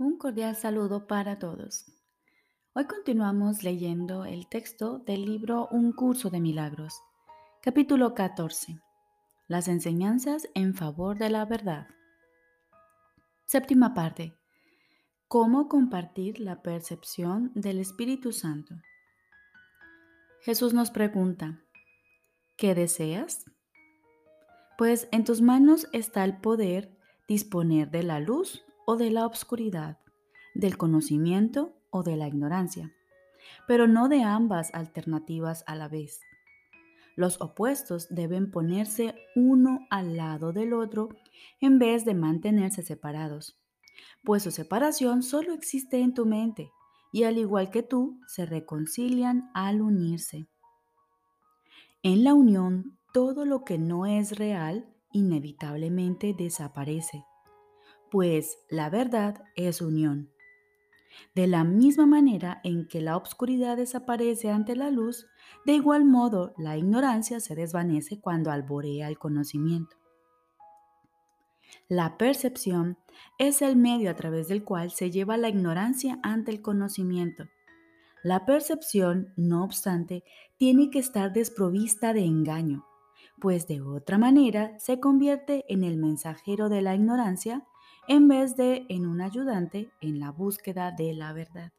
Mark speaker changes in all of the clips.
Speaker 1: Un cordial saludo para todos. Hoy continuamos leyendo el texto del libro Un curso de milagros, capítulo 14. Las enseñanzas en favor de la verdad. Séptima parte. ¿Cómo compartir la percepción del Espíritu Santo? Jesús nos pregunta, ¿qué deseas? Pues en tus manos está el poder disponer de la luz o de la obscuridad, del conocimiento o de la ignorancia, pero no de ambas alternativas a la vez. Los opuestos deben ponerse uno al lado del otro en vez de mantenerse separados, pues su separación solo existe en tu mente y al igual que tú, se reconcilian al unirse. En la unión, todo lo que no es real inevitablemente desaparece pues la verdad es unión. De la misma manera en que la obscuridad desaparece ante la luz, de igual modo la ignorancia se desvanece cuando alborea el conocimiento. La percepción es el medio a través del cual se lleva la ignorancia ante el conocimiento. La percepción, no obstante, tiene que estar desprovista de engaño, pues de otra manera se convierte en el mensajero de la ignorancia en vez de en un ayudante en la búsqueda de la verdad.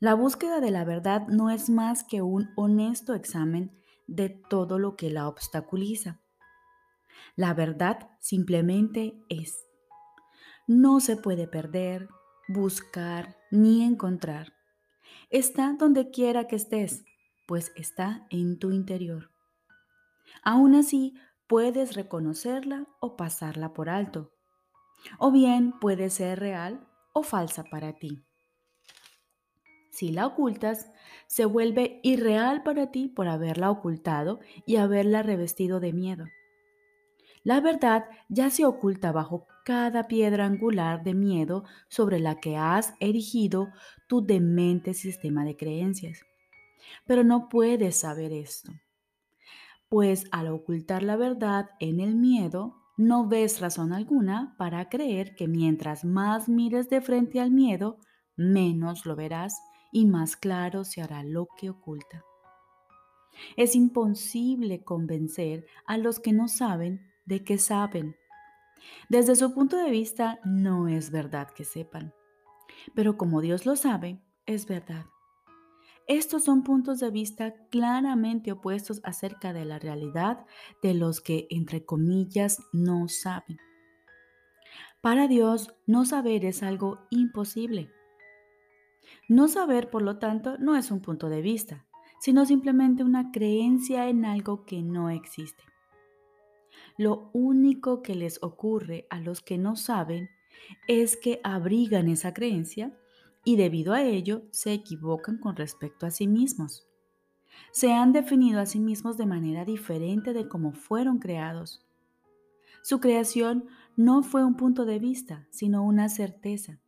Speaker 1: La búsqueda de la verdad no es más que un honesto examen de todo lo que la obstaculiza. La verdad simplemente es. No se puede perder, buscar ni encontrar. Está donde quiera que estés, pues está en tu interior. Aún así, puedes reconocerla o pasarla por alto. O bien puede ser real o falsa para ti. Si la ocultas, se vuelve irreal para ti por haberla ocultado y haberla revestido de miedo. La verdad ya se oculta bajo cada piedra angular de miedo sobre la que has erigido tu demente sistema de creencias. Pero no puedes saber esto pues al ocultar la verdad en el miedo, no ves razón alguna para creer que mientras más mires de frente al miedo, menos lo verás y más claro se hará lo que oculta. Es imposible convencer a los que no saben de que saben. Desde su punto de vista, no es verdad que sepan. Pero como Dios lo sabe, es verdad. Estos son puntos de vista claramente opuestos acerca de la realidad de los que, entre comillas, no saben. Para Dios, no saber es algo imposible. No saber, por lo tanto, no es un punto de vista, sino simplemente una creencia en algo que no existe. Lo único que les ocurre a los que no saben es que abrigan esa creencia y debido a ello se equivocan con respecto a sí mismos. Se han definido a sí mismos de manera diferente de cómo fueron creados. Su creación no fue un punto de vista, sino una certeza.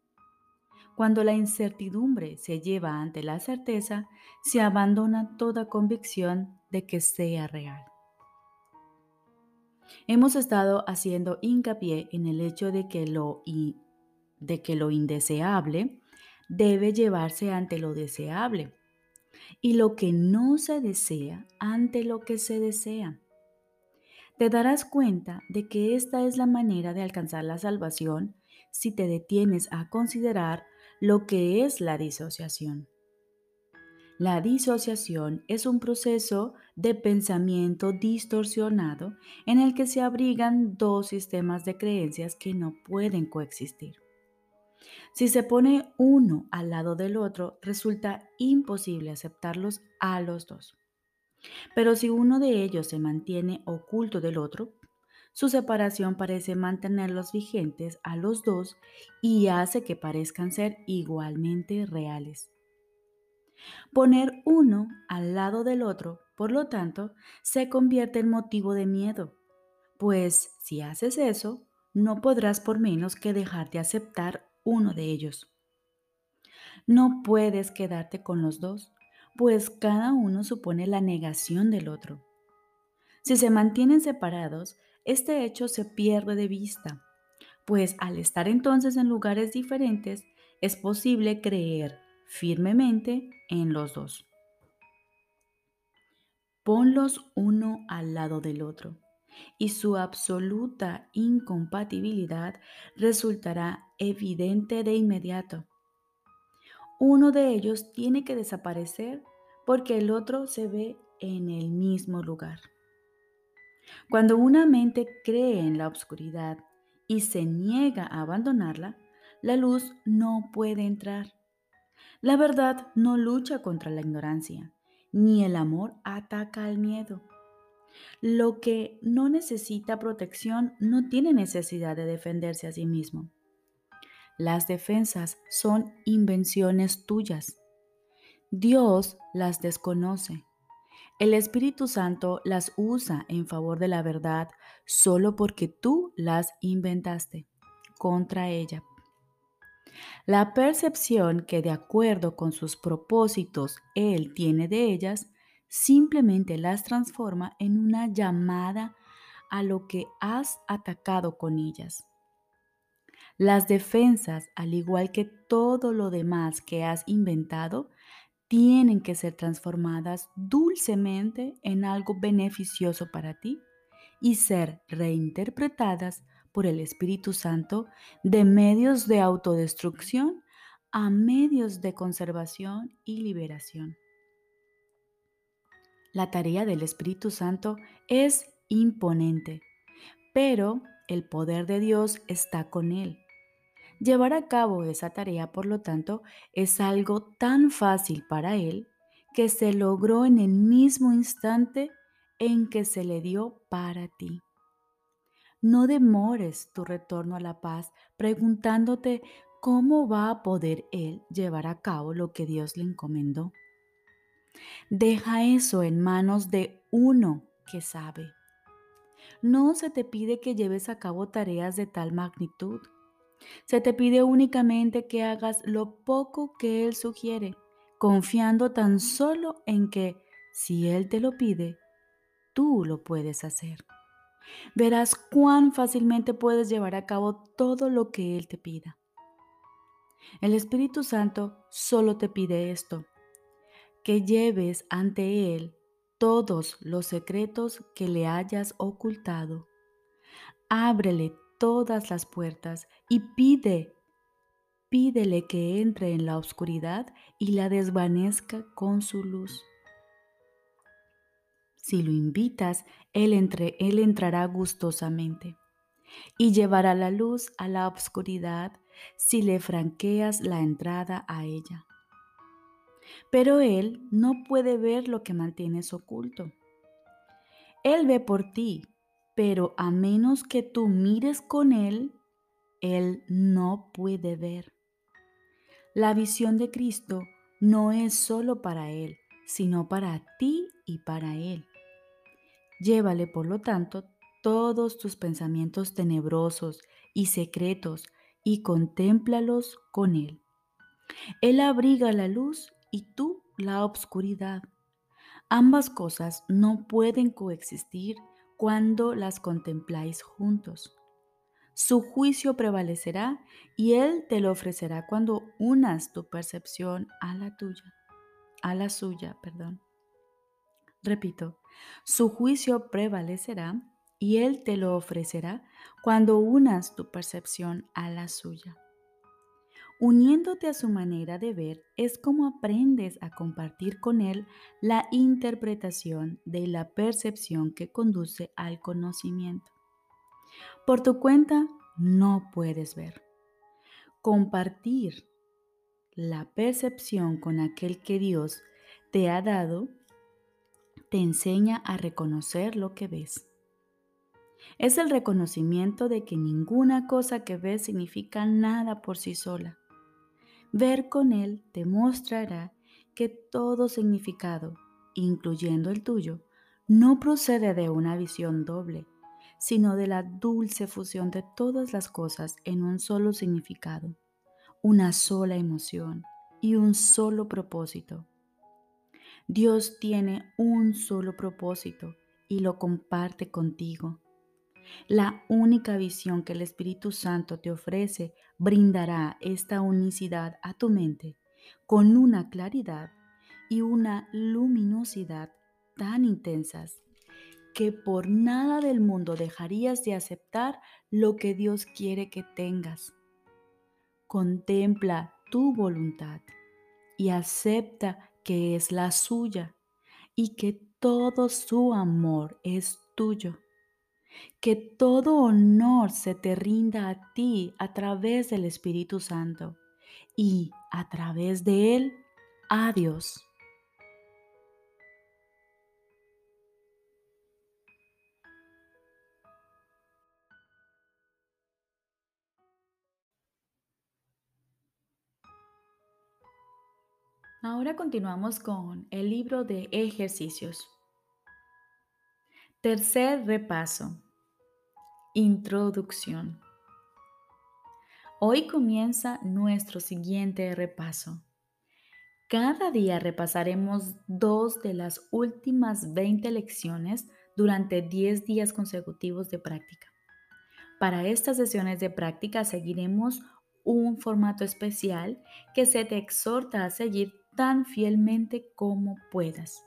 Speaker 1: Cuando la incertidumbre se lleva ante la certeza, se abandona toda convicción de que sea real. Hemos estado haciendo hincapié en el hecho de que lo, de que lo indeseable debe llevarse ante lo deseable y lo que no se desea ante lo que se desea. Te darás cuenta de que esta es la manera de alcanzar la salvación si te detienes a considerar lo que es la disociación. La disociación es un proceso de pensamiento distorsionado en el que se abrigan dos sistemas de creencias que no pueden coexistir. Si se pone uno al lado del otro, resulta imposible aceptarlos a los dos. Pero si uno de ellos se mantiene oculto del otro, su separación parece mantenerlos vigentes a los dos y hace que parezcan ser igualmente reales. Poner uno al lado del otro, por lo tanto, se convierte en motivo de miedo, pues si haces eso, no podrás por menos que dejar de aceptar uno de ellos. No puedes quedarte con los dos, pues cada uno supone la negación del otro. Si se mantienen separados, este hecho se pierde de vista, pues al estar entonces en lugares diferentes, es posible creer firmemente en los dos. Ponlos uno al lado del otro y su absoluta incompatibilidad resultará evidente de inmediato. Uno de ellos tiene que desaparecer porque el otro se ve en el mismo lugar. Cuando una mente cree en la oscuridad y se niega a abandonarla, la luz no puede entrar. La verdad no lucha contra la ignorancia, ni el amor ataca al miedo. Lo que no necesita protección no tiene necesidad de defenderse a sí mismo. Las defensas son invenciones tuyas. Dios las desconoce. El Espíritu Santo las usa en favor de la verdad solo porque tú las inventaste contra ella. La percepción que de acuerdo con sus propósitos Él tiene de ellas, simplemente las transforma en una llamada a lo que has atacado con ellas. Las defensas, al igual que todo lo demás que has inventado, tienen que ser transformadas dulcemente en algo beneficioso para ti y ser reinterpretadas por el Espíritu Santo de medios de autodestrucción a medios de conservación y liberación. La tarea del Espíritu Santo es imponente, pero el poder de Dios está con él. Llevar a cabo esa tarea, por lo tanto, es algo tan fácil para él que se logró en el mismo instante en que se le dio para ti. No demores tu retorno a la paz preguntándote cómo va a poder Él llevar a cabo lo que Dios le encomendó. Deja eso en manos de uno que sabe. No se te pide que lleves a cabo tareas de tal magnitud. Se te pide únicamente que hagas lo poco que Él sugiere, confiando tan solo en que, si Él te lo pide, tú lo puedes hacer verás cuán fácilmente puedes llevar a cabo todo lo que Él te pida. El Espíritu Santo solo te pide esto, que lleves ante Él todos los secretos que le hayas ocultado. Ábrele todas las puertas y pide, pídele que entre en la oscuridad y la desvanezca con su luz. Si lo invitas, él, entre, él entrará gustosamente y llevará la luz a la obscuridad si le franqueas la entrada a ella. Pero Él no puede ver lo que mantienes oculto. Él ve por ti, pero a menos que tú mires con Él, Él no puede ver. La visión de Cristo no es solo para Él, sino para ti y para Él. Llévale, por lo tanto, todos tus pensamientos tenebrosos y secretos y contémplalos con Él. Él abriga la luz y tú la obscuridad. Ambas cosas no pueden coexistir cuando las contempláis juntos. Su juicio prevalecerá y Él te lo ofrecerá cuando unas tu percepción a la tuya, a la suya, perdón. Repito, su juicio prevalecerá y Él te lo ofrecerá cuando unas tu percepción a la suya. Uniéndote a su manera de ver es como aprendes a compartir con Él la interpretación de la percepción que conduce al conocimiento. Por tu cuenta no puedes ver. Compartir la percepción con aquel que Dios te ha dado te enseña a reconocer lo que ves. Es el reconocimiento de que ninguna cosa que ves significa nada por sí sola. Ver con él te mostrará que todo significado, incluyendo el tuyo, no procede de una visión doble, sino de la dulce fusión de todas las cosas en un solo significado, una sola emoción y un solo propósito. Dios tiene un solo propósito y lo comparte contigo. La única visión que el Espíritu Santo te ofrece brindará esta unicidad a tu mente con una claridad y una luminosidad tan intensas que por nada del mundo dejarías de aceptar lo que Dios quiere que tengas. Contempla tu voluntad y acepta que es la suya y que todo su amor es tuyo. Que todo honor se te rinda a ti a través del Espíritu Santo y a través de Él a Dios. Ahora continuamos con el libro de ejercicios. Tercer repaso. Introducción. Hoy comienza nuestro siguiente repaso. Cada día repasaremos dos de las últimas 20 lecciones durante 10 días consecutivos de práctica. Para estas sesiones de práctica seguiremos un formato especial que se te exhorta a seguir tan fielmente como puedas.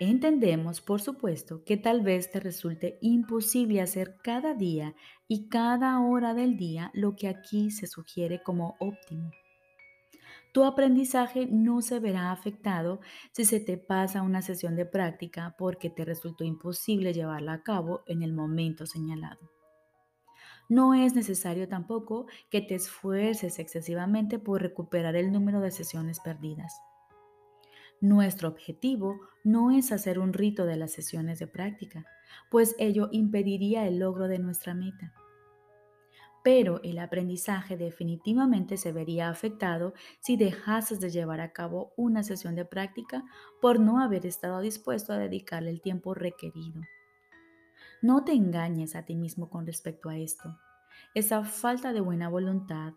Speaker 1: Entendemos, por supuesto, que tal vez te resulte imposible hacer cada día y cada hora del día lo que aquí se sugiere como óptimo. Tu aprendizaje no se verá afectado si se te pasa una sesión de práctica porque te resultó imposible llevarla a cabo en el momento señalado. No es necesario tampoco que te esfuerces excesivamente por recuperar el número de sesiones perdidas. Nuestro objetivo no es hacer un rito de las sesiones de práctica, pues ello impediría el logro de nuestra meta. Pero el aprendizaje definitivamente se vería afectado si dejases de llevar a cabo una sesión de práctica por no haber estado dispuesto a dedicarle el tiempo requerido. No te engañes a ti mismo con respecto a esto. Esa falta de buena voluntad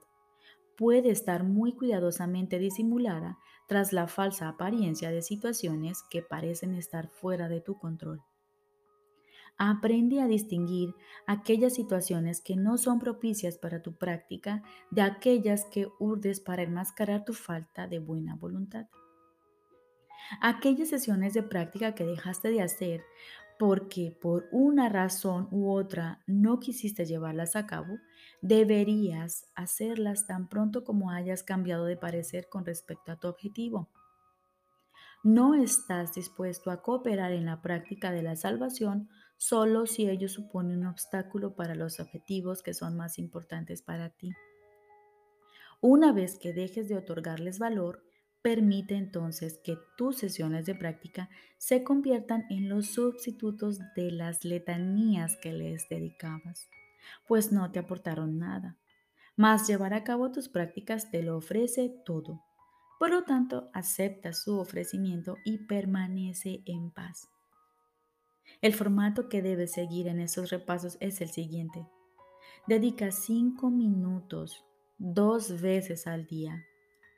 Speaker 1: puede estar muy cuidadosamente disimulada tras la falsa apariencia de situaciones que parecen estar fuera de tu control. Aprende a distinguir aquellas situaciones que no son propicias para tu práctica de aquellas que urdes para enmascarar tu falta de buena voluntad. Aquellas sesiones de práctica que dejaste de hacer porque por una razón u otra no quisiste llevarlas a cabo, deberías hacerlas tan pronto como hayas cambiado de parecer con respecto a tu objetivo. No estás dispuesto a cooperar en la práctica de la salvación solo si ello supone un obstáculo para los objetivos que son más importantes para ti. Una vez que dejes de otorgarles valor, Permite entonces que tus sesiones de práctica se conviertan en los sustitutos de las letanías que les dedicabas, pues no te aportaron nada. Mas llevar a cabo tus prácticas te lo ofrece todo. Por lo tanto, acepta su ofrecimiento y permanece en paz. El formato que debes seguir en esos repasos es el siguiente. Dedica cinco minutos dos veces al día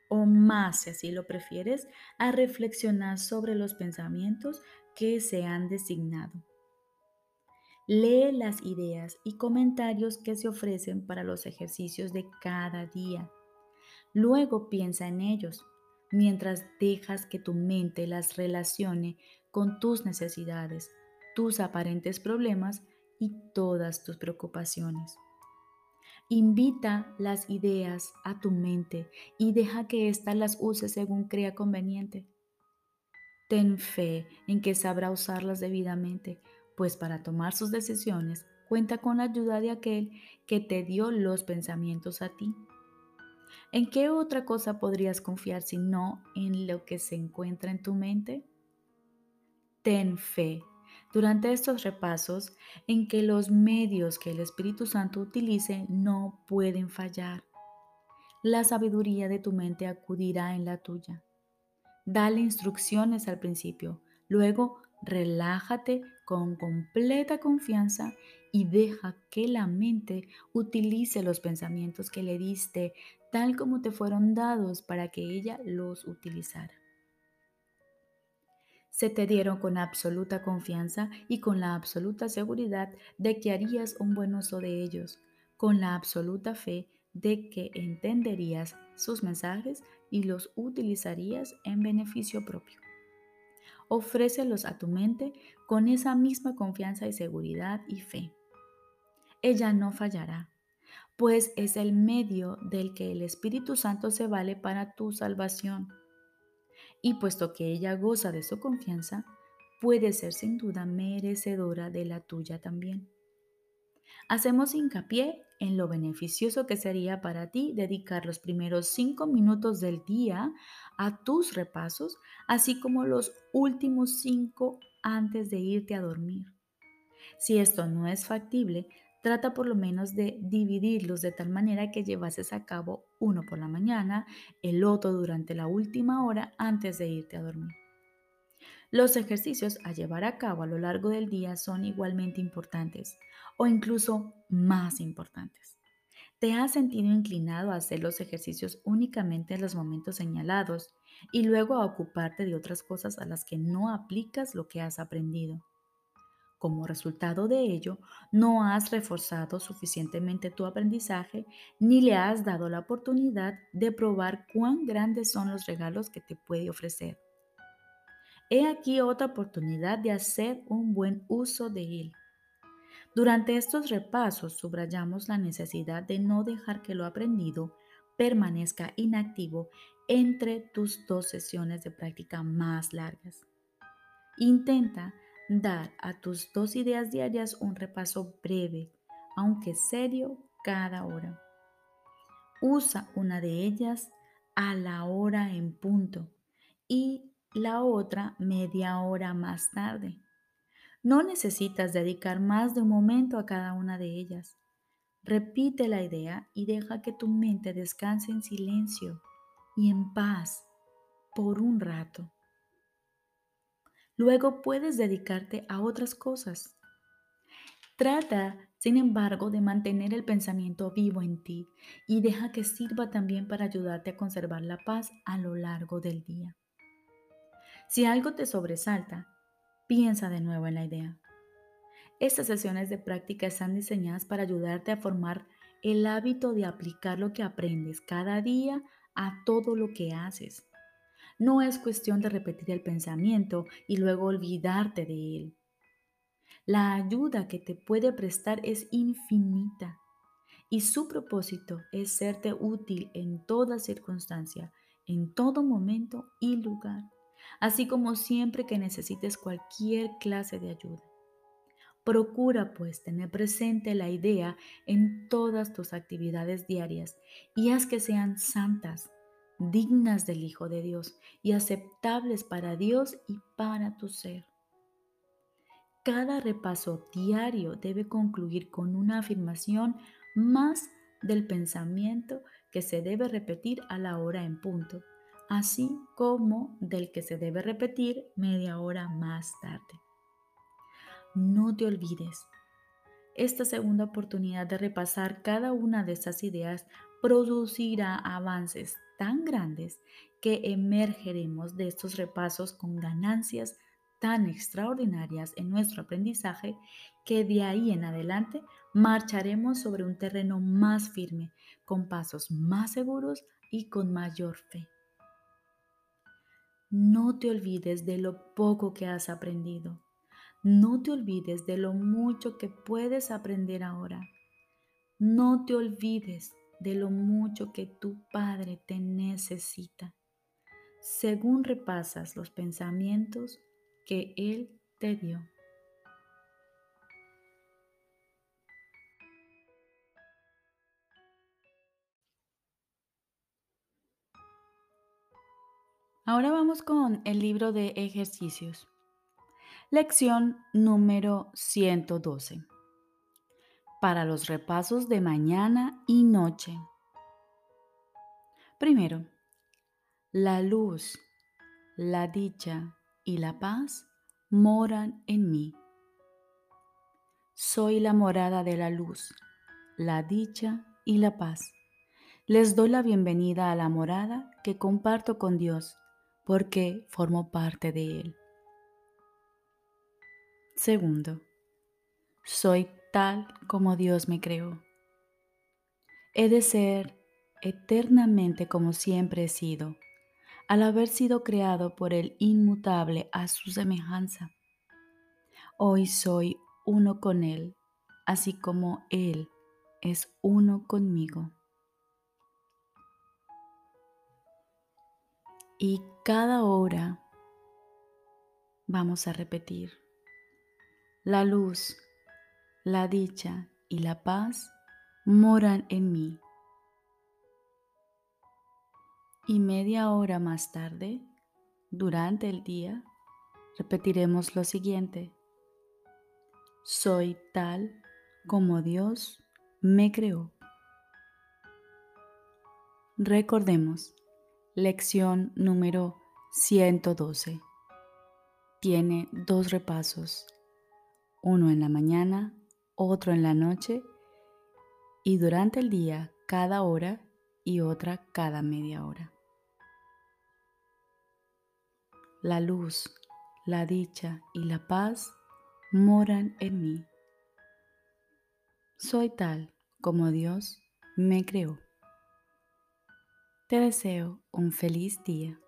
Speaker 1: o más, si así lo prefieres, a reflexionar sobre los pensamientos que se han designado. Lee las ideas y comentarios que se ofrecen para los ejercicios de cada día. Luego piensa en ellos, mientras dejas que tu mente las relacione con tus necesidades, tus aparentes problemas y todas tus preocupaciones. Invita las ideas a tu mente y deja que ésta las use según crea conveniente. Ten fe en que sabrá usarlas debidamente, pues para tomar sus decisiones cuenta con la ayuda de aquel que te dio los pensamientos a ti. ¿En qué otra cosa podrías confiar si no en lo que se encuentra en tu mente? Ten fe durante estos repasos en que los medios que el Espíritu Santo utilice no pueden fallar. La sabiduría de tu mente acudirá en la tuya. Dale instrucciones al principio, luego relájate con completa confianza y deja que la mente utilice los pensamientos que le diste tal como te fueron dados para que ella los utilizara. Se te dieron con absoluta confianza y con la absoluta seguridad de que harías un buen uso de ellos, con la absoluta fe de que entenderías sus mensajes y los utilizarías en beneficio propio. Ofrécelos a tu mente con esa misma confianza y seguridad y fe. Ella no fallará, pues es el medio del que el Espíritu Santo se vale para tu salvación y puesto que ella goza de su confianza, puede ser sin duda merecedora de la tuya también. Hacemos hincapié en lo beneficioso que sería para ti dedicar los primeros cinco minutos del día a tus repasos, así como los últimos cinco antes de irte a dormir. Si esto no es factible, Trata por lo menos de dividirlos de tal manera que llevases a cabo uno por la mañana, el otro durante la última hora antes de irte a dormir. Los ejercicios a llevar a cabo a lo largo del día son igualmente importantes o incluso más importantes. ¿Te has sentido inclinado a hacer los ejercicios únicamente en los momentos señalados y luego a ocuparte de otras cosas a las que no aplicas lo que has aprendido? Como resultado de ello, no has reforzado suficientemente tu aprendizaje ni le has dado la oportunidad de probar cuán grandes son los regalos que te puede ofrecer. He aquí otra oportunidad de hacer un buen uso de él. Durante estos repasos subrayamos la necesidad de no dejar que lo aprendido permanezca inactivo entre tus dos sesiones de práctica más largas. Intenta dar a tus dos ideas diarias un repaso breve, aunque serio, cada hora. Usa una de ellas a la hora en punto y la otra media hora más tarde. No necesitas dedicar más de un momento a cada una de ellas. Repite la idea y deja que tu mente descanse en silencio y en paz por un rato. Luego puedes dedicarte a otras cosas. Trata, sin embargo, de mantener el pensamiento vivo en ti y deja que sirva también para ayudarte a conservar la paz a lo largo del día. Si algo te sobresalta, piensa de nuevo en la idea. Estas sesiones de práctica están diseñadas para ayudarte a formar el hábito de aplicar lo que aprendes cada día a todo lo que haces. No es cuestión de repetir el pensamiento y luego olvidarte de él. La ayuda que te puede prestar es infinita y su propósito es serte útil en toda circunstancia, en todo momento y lugar, así como siempre que necesites cualquier clase de ayuda. Procura pues tener presente la idea en todas tus actividades diarias y haz que sean santas, dignas del Hijo de Dios y aceptables para Dios y para tu ser. Cada repaso diario debe concluir con una afirmación más del pensamiento que se debe repetir a la hora en punto, así como del que se debe repetir media hora más tarde. No te olvides, esta segunda oportunidad de repasar cada una de estas ideas producirá avances tan grandes que emergeremos de estos repasos con ganancias tan extraordinarias en nuestro aprendizaje que de ahí en adelante marcharemos sobre un terreno más firme, con pasos más seguros y con mayor fe. No te olvides de lo poco que has aprendido. No te olvides de lo mucho que puedes aprender ahora. No te olvides de lo mucho que tu Padre te necesita, según repasas los pensamientos que Él te dio. Ahora vamos con el libro de ejercicios. Lección número 112 para los repasos de mañana y noche. Primero, la luz, la dicha y la paz moran en mí. Soy la morada de la luz, la dicha y la paz. Les doy la bienvenida a la morada que comparto con Dios porque formo parte de Él. Segundo, soy tal como Dios me creó. He de ser eternamente como siempre he sido, al haber sido creado por el inmutable a su semejanza. Hoy soy uno con Él, así como Él es uno conmigo. Y cada hora vamos a repetir, la luz, la dicha y la paz moran en mí. Y media hora más tarde, durante el día, repetiremos lo siguiente. Soy tal como Dios me creó. Recordemos, lección número 112. Tiene dos repasos, uno en la mañana, otro en la noche y durante el día cada hora y otra cada media hora. La luz, la dicha y la paz moran en mí. Soy tal como Dios me creó. Te deseo un feliz día.